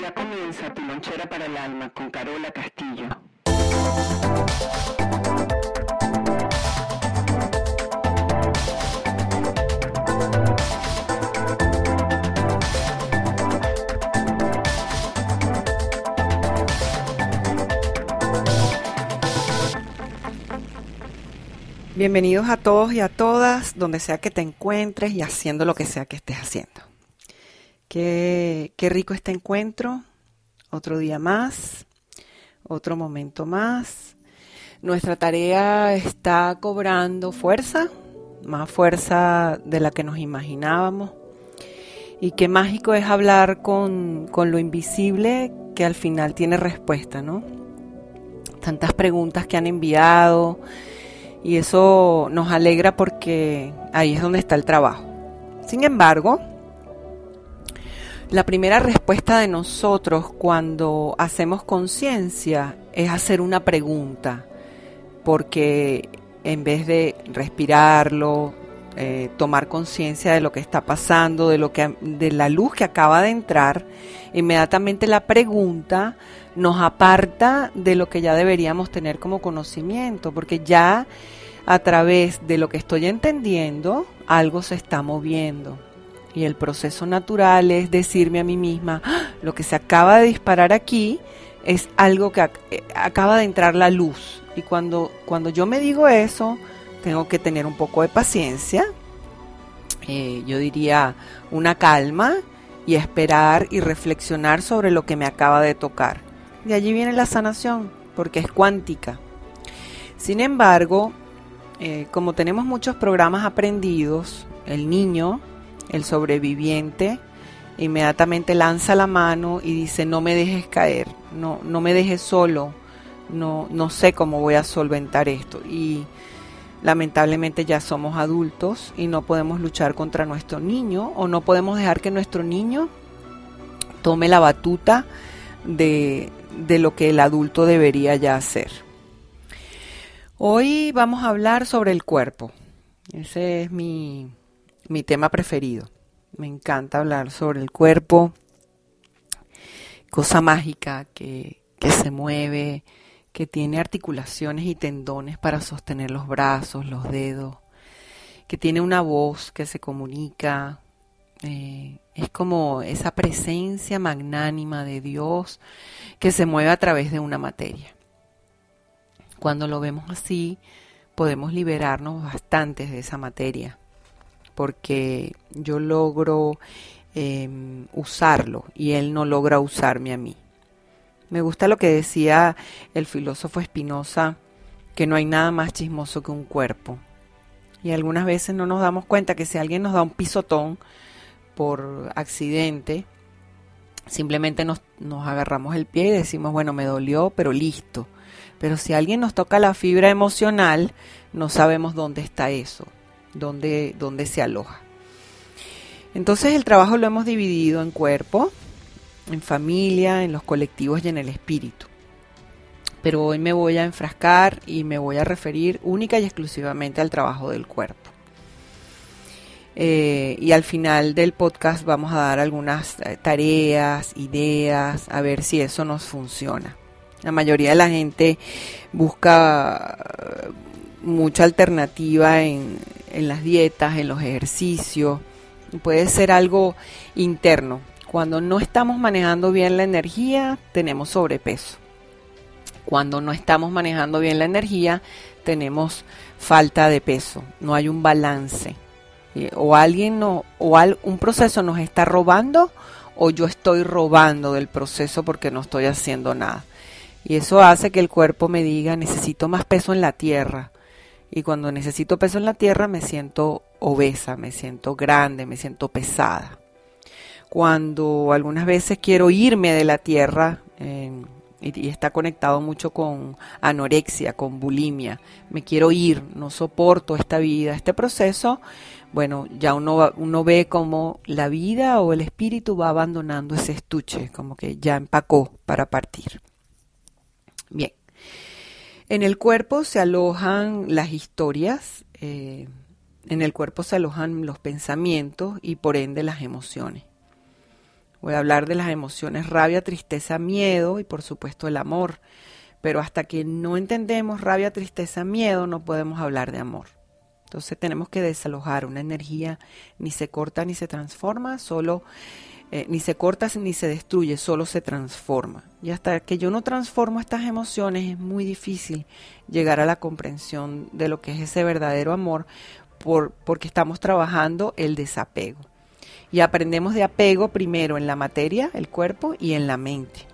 Ya comienza tu lonchera para el alma con Carola Castillo. Bienvenidos a todos y a todas, donde sea que te encuentres y haciendo lo que sea que estés haciendo. Qué, qué rico este encuentro, otro día más, otro momento más. Nuestra tarea está cobrando fuerza, más fuerza de la que nos imaginábamos. Y qué mágico es hablar con, con lo invisible que al final tiene respuesta, ¿no? Tantas preguntas que han enviado y eso nos alegra porque ahí es donde está el trabajo. Sin embargo, la primera respuesta de nosotros cuando hacemos conciencia es hacer una pregunta, porque en vez de respirarlo, eh, tomar conciencia de lo que está pasando, de lo que de la luz que acaba de entrar, inmediatamente la pregunta nos aparta de lo que ya deberíamos tener como conocimiento, porque ya a través de lo que estoy entendiendo, algo se está moviendo. Y el proceso natural es decirme a mí misma, ¡Ah! lo que se acaba de disparar aquí es algo que eh, acaba de entrar la luz. Y cuando, cuando yo me digo eso, tengo que tener un poco de paciencia, eh, yo diría una calma y esperar y reflexionar sobre lo que me acaba de tocar. De allí viene la sanación, porque es cuántica. Sin embargo, eh, como tenemos muchos programas aprendidos, el niño, el sobreviviente, inmediatamente lanza la mano y dice, no me dejes caer, no, no me dejes solo, no, no sé cómo voy a solventar esto. Y lamentablemente ya somos adultos y no podemos luchar contra nuestro niño o no podemos dejar que nuestro niño tome la batuta de, de lo que el adulto debería ya hacer. Hoy vamos a hablar sobre el cuerpo. Ese es mi, mi tema preferido. Me encanta hablar sobre el cuerpo, cosa mágica que, que se mueve, que tiene articulaciones y tendones para sostener los brazos, los dedos, que tiene una voz que se comunica. Eh, es como esa presencia magnánima de Dios que se mueve a través de una materia. Cuando lo vemos así, podemos liberarnos bastante de esa materia, porque yo logro em, usarlo y él no logra usarme a mí. Me gusta lo que decía el filósofo Spinoza, que no hay nada más chismoso que un cuerpo. Y algunas veces no nos damos cuenta que si alguien nos da un pisotón por accidente, simplemente nos agarramos el pie y decimos, bueno, me dolió, pero listo pero si alguien nos toca la fibra emocional, no sabemos dónde está eso, dónde se aloja. Entonces el trabajo lo hemos dividido en cuerpo, en familia, en los colectivos y en el espíritu. Pero hoy me voy a enfrascar y me voy a referir única y exclusivamente al trabajo del cuerpo. Eh, y al final del podcast vamos a dar algunas eh, tareas, ideas, a ver si eso nos funciona. La mayoría de la gente busca mucha alternativa en, las dietas, en los ejercicios. Puede ser algo interno. Cuando no estamos manejando bien la energía, tenemos sobrepeso. Cuando no estamos manejando bien la energía, tenemos falta de peso. No hay un balance. O alguien no, o un proceso nos está robando, o yo estoy robando del proceso porque no estoy haciendo nada. Y eso hace que el cuerpo me diga, necesito más peso en la tierra. Y cuando necesito peso en la tierra me siento obesa, me siento grande, me siento pesada. cuando algunas veces quiero irme de la tierra. Eh, y, está conectado mucho con anorexia, con bulimia. Me quiero ir, no soporto esta vida, este proceso. Bueno, ya uno, uno ve como la vida o el espíritu va abandonando ese estuche, como que ya empacó para partir. En el cuerpo se alojan las historias, eh, en el cuerpo se alojan los pensamientos y por ende las emociones. Voy a hablar de las emociones rabia, tristeza, miedo y por supuesto el amor. Pero hasta que no entendemos rabia, tristeza, miedo, no podemos hablar de amor. Entonces tenemos que desalojar una energía, ni se corta ni se transforma, solo eh, ni se corta ni se destruye, solo se transforma. Y hasta que yo no transformo estas emociones es muy difícil llegar a la comprensión de lo que es ese verdadero amor, por, porque estamos trabajando el desapego. Y aprendemos de apego primero en la materia, el cuerpo, y en la mente.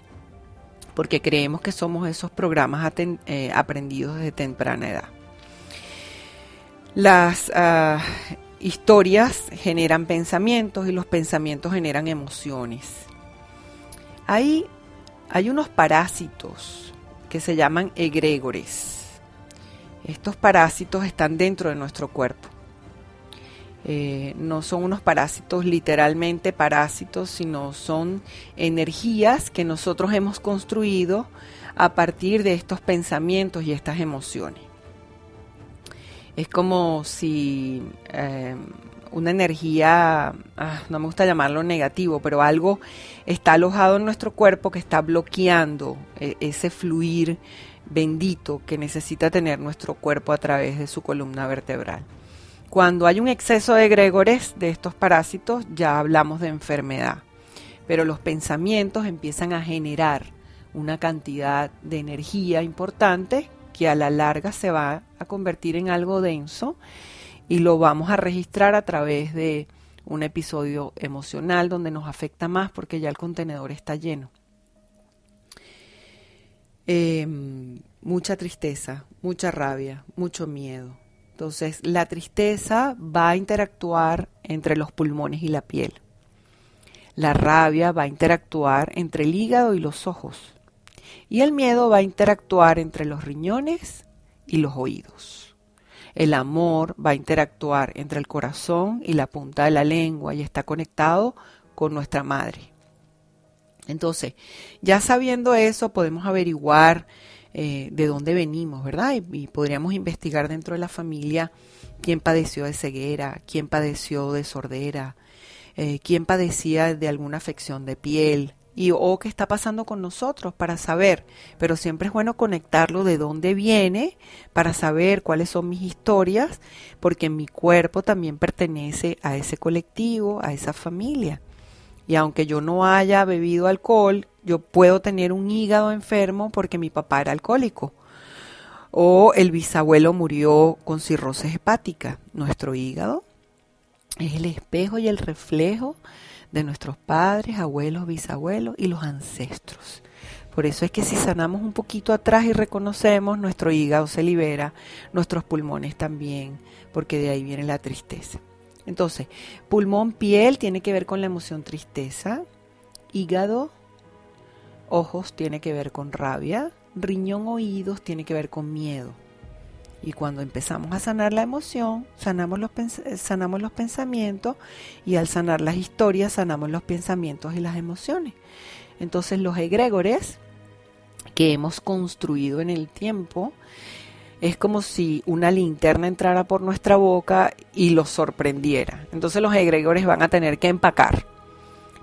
Porque creemos que somos esos programas eh, aprendidos desde temprana edad. Las ah, historias generan pensamientos y los pensamientos generan emociones. Hay, hay unos parásitos que se llaman egregores. Estos parásitos están dentro de nuestro cuerpo. Eh, no son unos parásitos literalmente parásitos, sino son energías que nosotros hemos construido a partir de estos pensamientos y estas emociones. Es como si eh, una energía, ah, no me gusta llamarlo negativo, pero algo está alojado en nuestro cuerpo que está bloqueando eh, ese fluir bendito que necesita tener nuestro cuerpo a través de su columna vertebral. Cuando hay un exceso de egregores de estos parásitos, ya hablamos de enfermedad. Pero los pensamientos empiezan a generar una cantidad de energía importante que a la larga se va a convertir en algo denso y lo vamos a registrar a través de un episodio emocional donde nos afecta más porque ya el contenedor está lleno. Em, mucha tristeza, mucha rabia, mucho miedo, entonces, la tristeza va a interactuar entre los pulmones y la piel. La rabia va a interactuar entre el hígado y los ojos. Y el miedo va a interactuar entre los riñones y los oídos. El amor va a interactuar entre el corazón y la punta de la lengua y está conectado con nuestra madre. Entonces, ya sabiendo eso, podemos averiguar eh, de dónde venimos, ¿verdad? Y, podríamos investigar dentro de la familia quién padeció de ceguera, quién padeció de sordera, eh, quién padecía de alguna afección de piel, y o qué está pasando con nosotros para saber, pero siempre es bueno conectarlo de dónde viene para saber cuáles son mis historias, porque mi cuerpo también pertenece a ese colectivo, a esa familia. Y aunque yo no haya bebido alcohol, yo puedo tener un hígado enfermo porque mi papá era alcohólico. O el bisabuelo murió con cirrosis hepática. Nuestro hígado es el espejo y el reflejo de nuestros padres, abuelos, bisabuelos y los ancestros. Por eso es que si sanamos un poquito atrás y reconocemos, nuestro hígado se libera, nuestros pulmones también, porque de ahí viene la tristeza. Entonces, pulmón, piel tiene que ver con la emoción tristeza, hígado, ojos tiene que ver con rabia, riñón, oídos tiene que ver con miedo. Y cuando empezamos a sanar la emoción, sanamos los, sanamos los pensamientos y al sanar las historias, sanamos los pensamientos y las emociones. Entonces los egregores que hemos construido en el tiempo es como si una linterna entrara por nuestra boca y los sorprendiera. Entonces los egregores van a tener que empacar,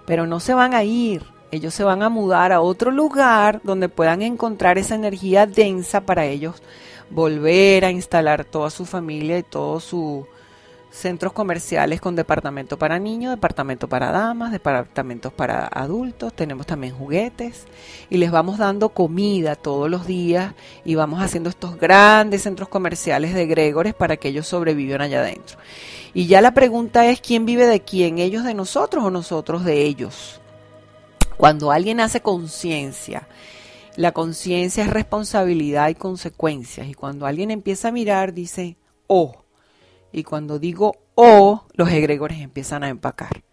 pero no se van a ir. Ellos se van a mudar a otro lugar donde puedan encontrar esa energía densa para ellos volver a instalar toda su familia y todo su, centros comerciales con departamento para niños, departamento para damas, departamentos para adultos, tenemos también juguetes y les vamos dando comida todos los días y vamos haciendo estos grandes centros comerciales de Gregores para que ellos sobrevivan allá adentro. Y ya la pregunta es quién vive de quién, ellos de nosotros o nosotros de ellos. Cuando alguien hace conciencia, la conciencia es responsabilidad y consecuencias y cuando alguien empieza a mirar dice, oh, y cuando digo O, los egregores empiezan a empacar.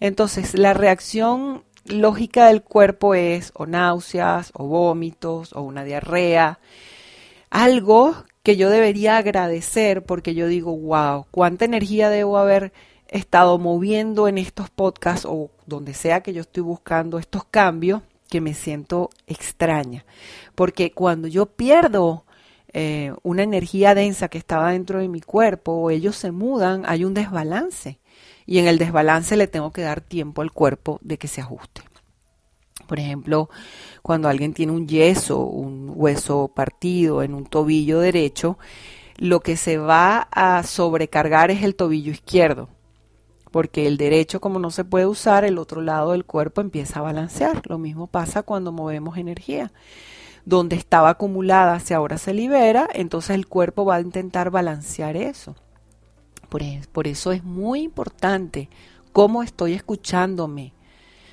Entonces, la reacción lógica del cuerpo es o náuseas, o vómitos, o una diarrea. Algo que yo debería agradecer porque yo digo, wow, cuánta energía debo haber estado moviendo en estos podcasts o donde sea que yo estoy buscando estos cambios que me siento extraña. Porque cuando yo pierdo eh, una energía densa que estaba dentro de mi cuerpo o ellos se mudan, hay un desbalance. Y en el desbalance le tengo que dar tiempo al cuerpo de que se ajuste. Por ejemplo, cuando alguien tiene un yeso, un hueso partido en un tobillo derecho, lo que se va a sobrecargar es el tobillo izquierdo, porque el derecho como no se puede usar, el otro lado del cuerpo empieza a balancear. Lo mismo pasa cuando movemos energía. Donde estaba acumulada, si ahora se libera, entonces el cuerpo va a intentar balancear eso. Por, por eso es muy importante cómo estoy escuchándome,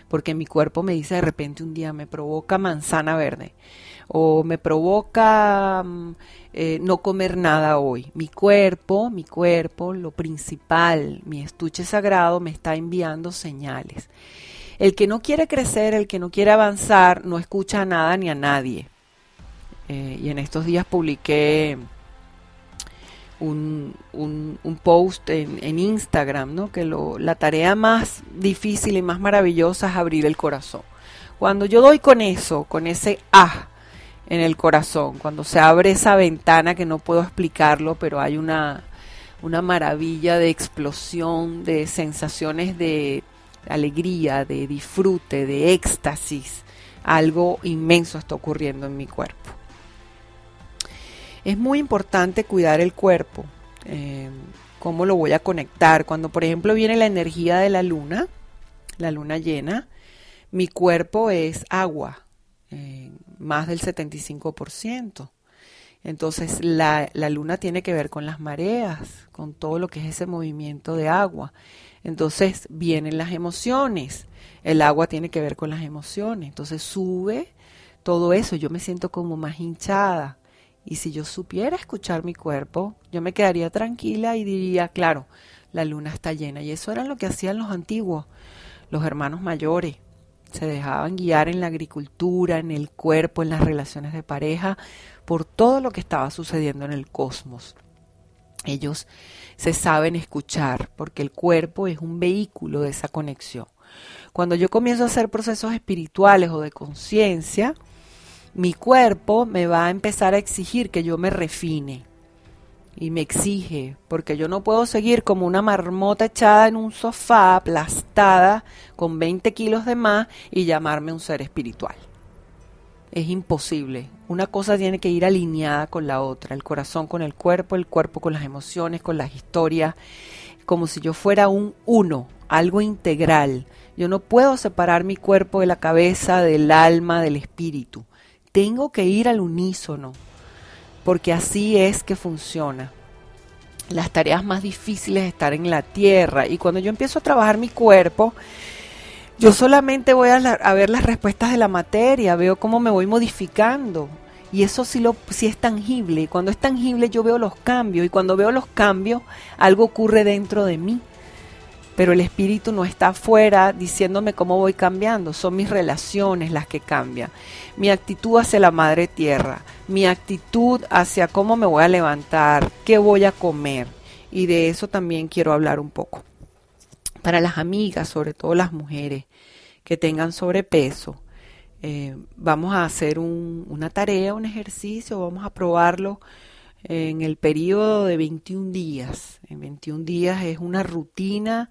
porque mi cuerpo me dice de repente un día me provoca manzana verde o me provoca mm, eh, no comer nada hoy. Mi cuerpo, mi cuerpo, lo principal, mi estuche sagrado me está enviando señales. El que no quiere crecer, el que no quiere avanzar, no escucha a nada ni a nadie. Eh, y en estos días publiqué un, un, post en, Instagram, ¿no? que lo, la tarea más difícil y más maravillosa es abrir el corazón. Cuando yo doy con eso, con ese ah en el corazón, cuando se abre esa ventana que no puedo explicarlo, pero hay una, una maravilla de explosión, de sensaciones de alegría, de disfrute, de éxtasis, algo inmenso está ocurriendo en mi cuerpo. Es muy importante cuidar el cuerpo. Eh, ¿Cómo lo voy a conectar? Cuando, por ejemplo, viene la energía de la luna, la luna llena, mi cuerpo es agua, eh, más del 75%. Entonces la, la, luna tiene que ver con las mareas, con todo lo que es ese movimiento de agua. Entonces vienen las emociones. El agua tiene que ver con las emociones. Entonces sube todo eso. Yo me siento como más hinchada. Y si yo supiera escuchar mi cuerpo, yo me quedaría tranquila y diría, claro, la luna está llena. Y eso era lo que hacían los antiguos, los hermanos mayores. Se dejaban guiar en la agricultura, en el cuerpo, en las relaciones de pareja, por todo lo que estaba sucediendo en el cosmos. Ellos se saben escuchar porque el cuerpo es un vehículo de esa conexión. Cuando yo comienzo a hacer procesos espirituales o de conciencia, mi cuerpo me va a empezar a exigir que yo me refine. Y me exige, porque yo no puedo seguir como una marmota echada en un sofá, aplastada, con 20 kilos de más, y llamarme un ser espiritual. Es imposible. Una cosa tiene que ir alineada con la otra, el corazón con el cuerpo, el cuerpo con las emociones, con las historias, como si yo fuera un uno, algo integral. Yo no puedo separar mi cuerpo de la cabeza, del alma, del espíritu tengo que ir al unísono, porque así es que funciona. Las tareas más difíciles estar en la tierra y cuando yo empiezo a trabajar mi cuerpo, yo solamente voy a, ver las respuestas de la materia, veo cómo me voy modificando. Y eso sí, lo, sí es tangible. Y cuando es tangible yo veo los cambios. Y cuando veo los cambios, algo ocurre dentro de mí pero el espíritu no está afuera diciéndome cómo voy cambiando, son mis relaciones las que cambian. Mi actitud hacia la madre tierra, mi actitud hacia cómo me voy a levantar, qué voy a comer. Y de eso también quiero hablar un poco. Para las amigas, sobre todo las mujeres que tengan sobrepeso, eh, vamos a hacer una tarea, un ejercicio, vamos a probarlo en el periodo de 21 días. En 21 días es una rutina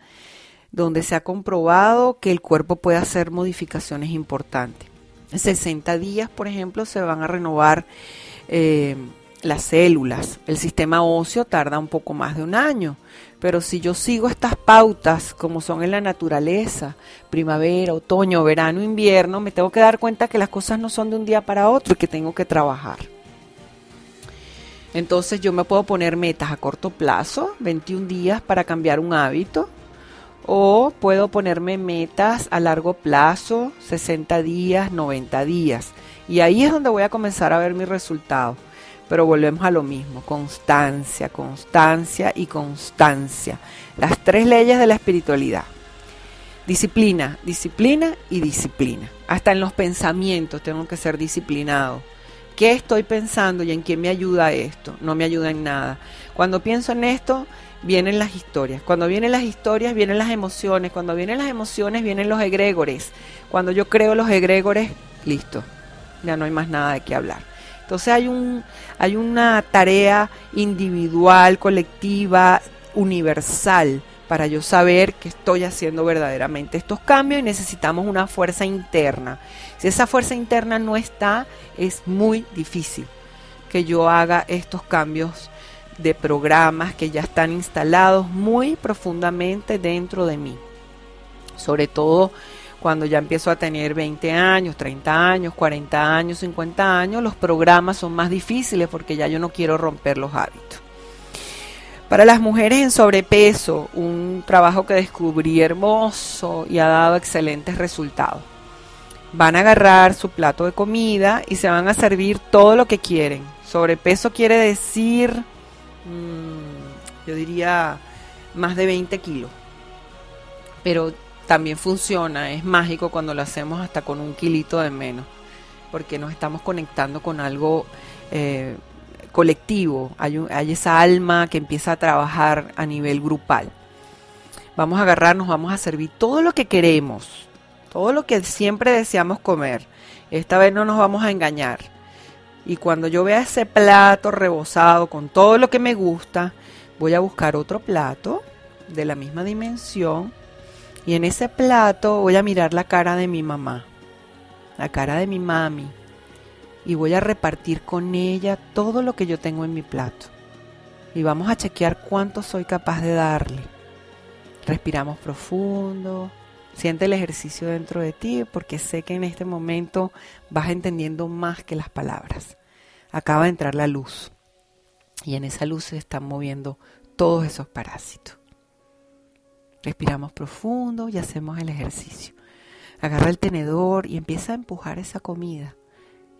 donde se ha comprobado que el cuerpo puede hacer modificaciones importantes. En 60 días, por ejemplo, se van a renovar eh, las células. El sistema óseo tarda un poco más de un año, pero si yo sigo estas pautas como son en la naturaleza, primavera, otoño, verano, invierno, me tengo que dar cuenta que las cosas no son de un día para otro y que tengo que trabajar. Entonces yo me puedo poner metas a corto plazo, 21 días para cambiar un hábito, o puedo ponerme metas a largo plazo, 60 días, 90 días. Y ahí es donde voy a comenzar a ver mi resultado. Pero volvemos a lo mismo, constancia, constancia y constancia. Las tres leyes de la espiritualidad. Disciplina, disciplina y disciplina. Hasta en los pensamientos tengo que ser disciplinado. ¿Qué estoy pensando y en quién me ayuda esto? No me ayuda en nada. Cuando pienso en esto, vienen las historias. Cuando vienen las historias, vienen las emociones. Cuando vienen las emociones, vienen los egregores. Cuando yo creo los egregores, listo. Ya no hay más nada de qué hablar. Entonces hay, un, hay una tarea individual, colectiva, universal para yo saber que estoy haciendo verdaderamente estos cambios y necesitamos una fuerza interna. Si esa fuerza interna no está, es muy difícil que yo haga estos cambios de programas que ya están instalados muy profundamente dentro de mí. Sobre todo cuando ya empiezo a tener 20 años, 30 años, 40 años, 50 años, los programas son más difíciles porque ya yo no quiero romper los hábitos. Para las mujeres en sobrepeso, un trabajo que descubrí hermoso y ha dado excelentes resultados. Van a agarrar su plato de comida y se van a servir todo lo que quieren. Sobrepeso quiere decir, mmm, yo diría, más de 20 kilos. Pero también funciona, es mágico cuando lo hacemos hasta con un kilito de menos, porque nos estamos conectando con algo eh, colectivo, hay, esa alma que empieza a trabajar a nivel grupal. Vamos a agarrarnos, vamos a servir todo lo que queremos, todo lo que siempre deseamos comer. Esta vez no nos vamos a engañar. Y cuando yo vea ese plato rebosado con todo lo que me gusta, voy a buscar otro plato de la misma dimensión y en ese plato voy a mirar la cara de mi mamá, la cara de mi mami, y voy a repartir con ella todo lo que yo tengo en mi plato. Y vamos a chequear cuánto soy capaz de darle. Respiramos profundo. Siente el ejercicio dentro de ti porque sé que en este momento vas entendiendo más que las palabras. Acaba de entrar la luz y en esa luz se están moviendo todos esos parásitos. Respiramos profundo y hacemos el ejercicio. Agarra el tenedor y empieza a empujar esa comida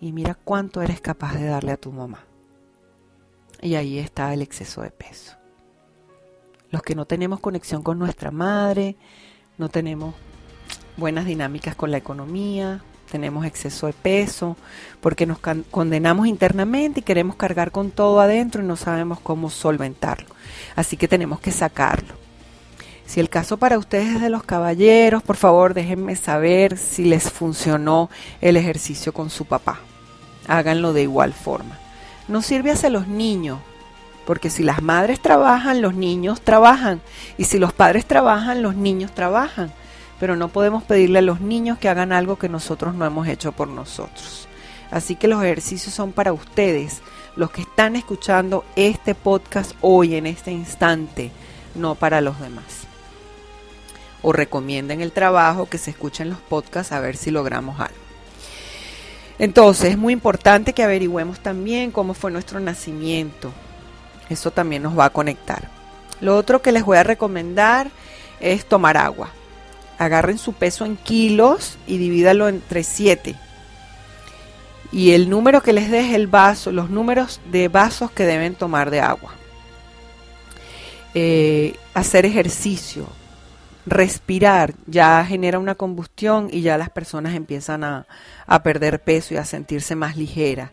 y mira cuánto eres capaz de darle a tu mamá. Y ahí está el exceso de peso. Los que no tenemos conexión con nuestra madre, no tenemos buenas dinámicas con la economía, tenemos exceso de peso, porque nos condenamos internamente y queremos cargar con todo adentro y no sabemos cómo solventarlo. Así que tenemos que sacarlo. Si el caso para ustedes es de los caballeros, por favor déjenme saber si les funcionó el ejercicio con su papá háganlo de igual forma. No sirve hacia los niños, porque si las madres trabajan, los niños trabajan, y si los padres trabajan, los niños trabajan. Pero no podemos pedirle a los niños que hagan algo que nosotros no hemos hecho por nosotros. Así que los ejercicios son para ustedes, los que están escuchando este podcast hoy, en este instante, no para los demás. O recomienden el trabajo, que se escuchen los podcasts a ver si logramos algo. Entonces es muy importante que averigüemos también cómo fue nuestro nacimiento. Eso también nos va a conectar. Lo otro que les voy a recomendar es tomar agua. Agarren su peso en kilos y divídalo entre 7. Y el número que les deje el vaso, los números de vasos que deben tomar de agua. Eh, hacer ejercicio, respirar ya genera una combustión y ya las personas empiezan a, perder peso y a sentirse más ligeras.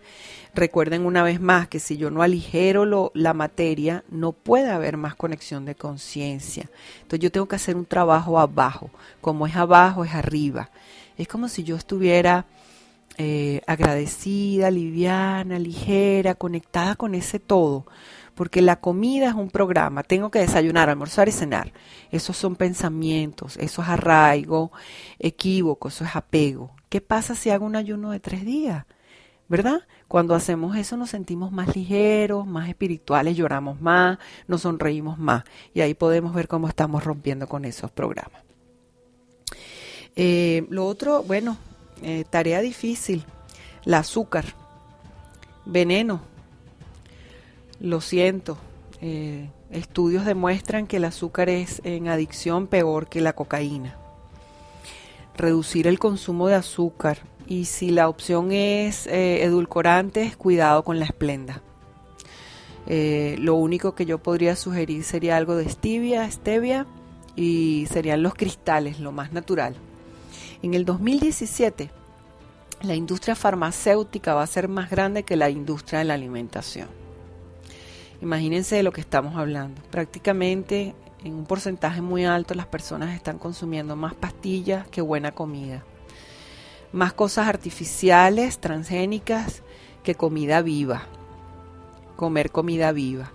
Recuerden una vez más que si yo no aligero lo, la materia, no puede haber más conexión de conciencia. Entonces yo tengo que hacer un trabajo abajo. Como es abajo, es arriba. Es como si yo estuviera eh, agradecida, liviana, ligera, conectada con ese todo porque la comida es un programa, tengo que desayunar, almorzar y cenar. Esos son pensamientos, eso es arraigo, equívoco, eso es apego. ¿Qué pasa si hago un ayuno de tres días? ¿Verdad? Cuando hacemos eso nos sentimos más ligeros, más espirituales, lloramos más, nos sonreímos más. Y ahí podemos ver cómo estamos rompiendo con esos programas. Eh, lo otro, bueno, eh, tarea difícil, el azúcar, veneno, lo siento. Eh, estudios demuestran que el azúcar es en adicción peor que la cocaína. Reducir el consumo de azúcar y si la opción es eh, edulcorantes, cuidado con la esplenda. Eh, lo único que yo podría sugerir sería algo de stevia, stevia y serían los cristales, lo más natural. En el 2017, la industria farmacéutica va a ser más grande que la industria de la alimentación. Imagínense de lo que estamos hablando. Prácticamente en un porcentaje muy alto las personas están consumiendo más pastillas que buena comida. Más cosas artificiales, transgénicas, que comida viva. Comer comida viva.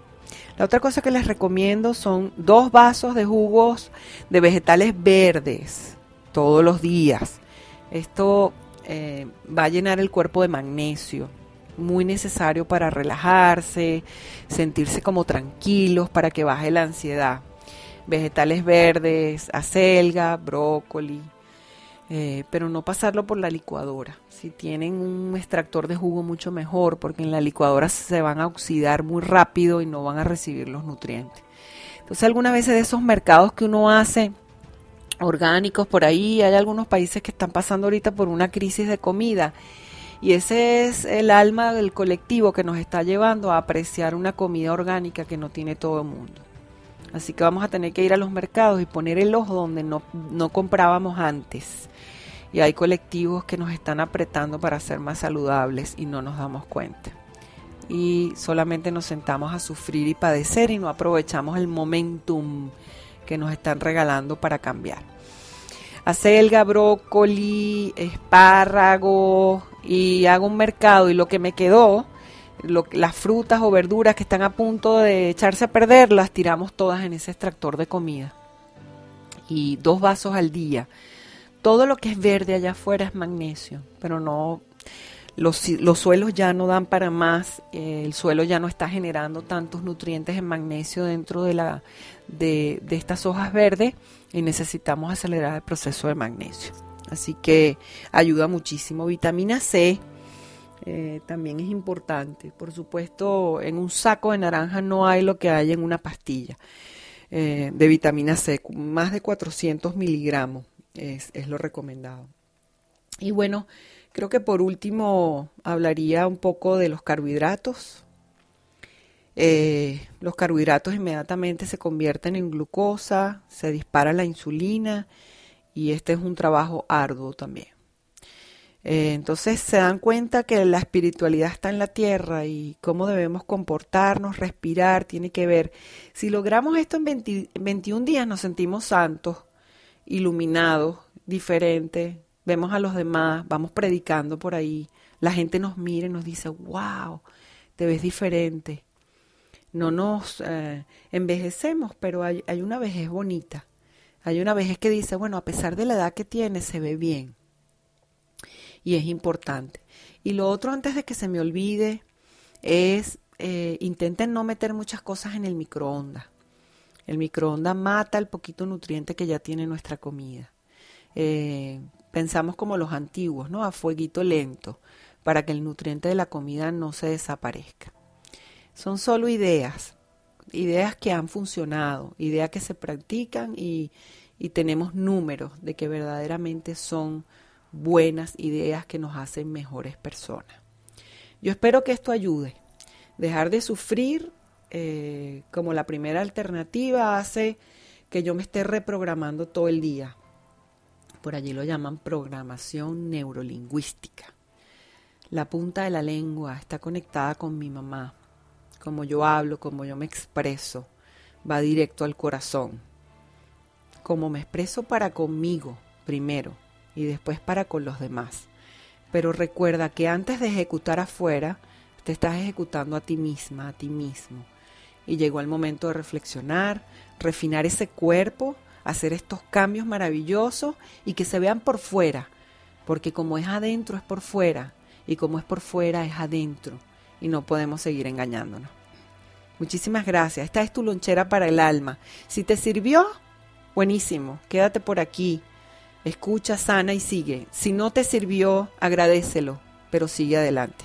La otra cosa que les recomiendo son dos vasos de jugos de vegetales verdes todos los días. Esto eh, va a llenar el cuerpo de magnesio, muy necesario para relajarse, sentirse como tranquilos, para que baje la ansiedad. Vegetales verdes, acelga, brócoli, eh, pero no pasarlo por la licuadora. Si tienen un extractor de jugo, mucho mejor, porque en la licuadora se van a oxidar muy rápido y no van a recibir los nutrientes. Entonces, algunas veces de esos mercados que uno hace orgánicos por ahí, hay algunos países que están pasando ahorita por una crisis de comida. Y ese es el alma del colectivo que nos está llevando a apreciar una comida orgánica que no tiene todo el mundo. Así que vamos a tener que ir a los mercados y poner el ojo donde no, no comprábamos antes y hay colectivos que nos están apretando para ser más saludables y no nos damos cuenta. Y solamente nos sentamos a sufrir y padecer y no aprovechamos el momentum que nos están regalando para cambiar. Acelga, brócoli, espárrago y hago un mercado y lo que me quedó, las frutas o verduras que están a punto de echarse a perder, las tiramos todas en ese extractor de comida. Y dos vasos al día todo lo que es verde allá afuera es magnesio, pero no, los, los suelos ya no dan para más, eh, el suelo ya no está generando tantos nutrientes en magnesio dentro de, la, de, estas hojas verdes y necesitamos acelerar el proceso de magnesio. Así que ayuda muchísimo. Vitamina C eh, también es importante. Por supuesto, en un saco de naranja no hay lo que hay en una pastilla eh, de vitamina C, más de 400 miligramos es, lo recomendado. Y bueno, creo que por último hablaría un poco de los carbohidratos. Eh, los carbohidratos inmediatamente se convierten en glucosa, se dispara la insulina y este es un trabajo arduo también. Eh, entonces se dan cuenta que la espiritualidad está en la tierra y cómo debemos comportarnos, respirar, tiene que ver. Si logramos esto en 21 días nos sentimos santos, iluminados, diferentes, vemos a los demás, vamos predicando por ahí, la gente nos mira y nos dice, wow, te ves diferente. No nos eh, envejecemos, pero hay una vejez bonita. Hay una vejez que dice, bueno, a pesar de la edad que tiene, se ve bien. Y es importante. Y lo otro, antes de que se me olvide, es eh, intenten no meter muchas cosas en el microondas. El microondas mata el poquito nutriente que ya tiene nuestra comida. Eh, pensamos como los antiguos, ¿no? A fueguito lento, para que el nutriente de la comida no se desaparezca. Son solo ideas, ideas que han funcionado, ideas que se practican y, y tenemos números de que verdaderamente son buenas ideas que nos hacen mejores personas. Yo espero que esto ayude. Dejar de sufrir eh, como la primera alternativa hace que yo me esté reprogramando todo el día. Por allí lo llaman programación neurolingüística. La punta de la lengua está conectada con mi mamá. Como yo hablo, como yo me expreso, va directo al corazón. Como me expreso para conmigo primero y después para con los demás. Pero recuerda que antes de ejecutar afuera, te estás ejecutando a ti misma, a ti mismo y llegó el momento de reflexionar, refinar ese cuerpo, hacer estos cambios maravillosos y que se vean por fuera, porque como es adentro es por fuera y como es por fuera es adentro y no podemos seguir engañándonos. Muchísimas gracias. Esta es tu lonchera para el alma. Si te sirvió, buenísimo. Quédate por aquí. Escucha, sana y sigue. Si no te sirvió, agradecelo, pero sigue adelante.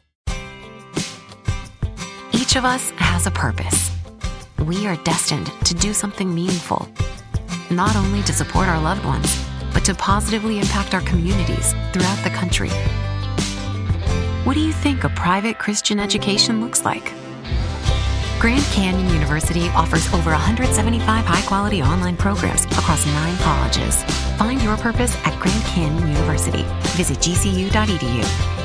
Each of us has a purpose. We are destined to do something meaningful, not only to support our loved ones, but to positively impact our communities throughout the country. What do you think a private Christian education looks like? Grand Canyon University offers over 175 high quality online programs across nine colleges. Find your purpose at Grand Canyon University. Visit gcu.edu.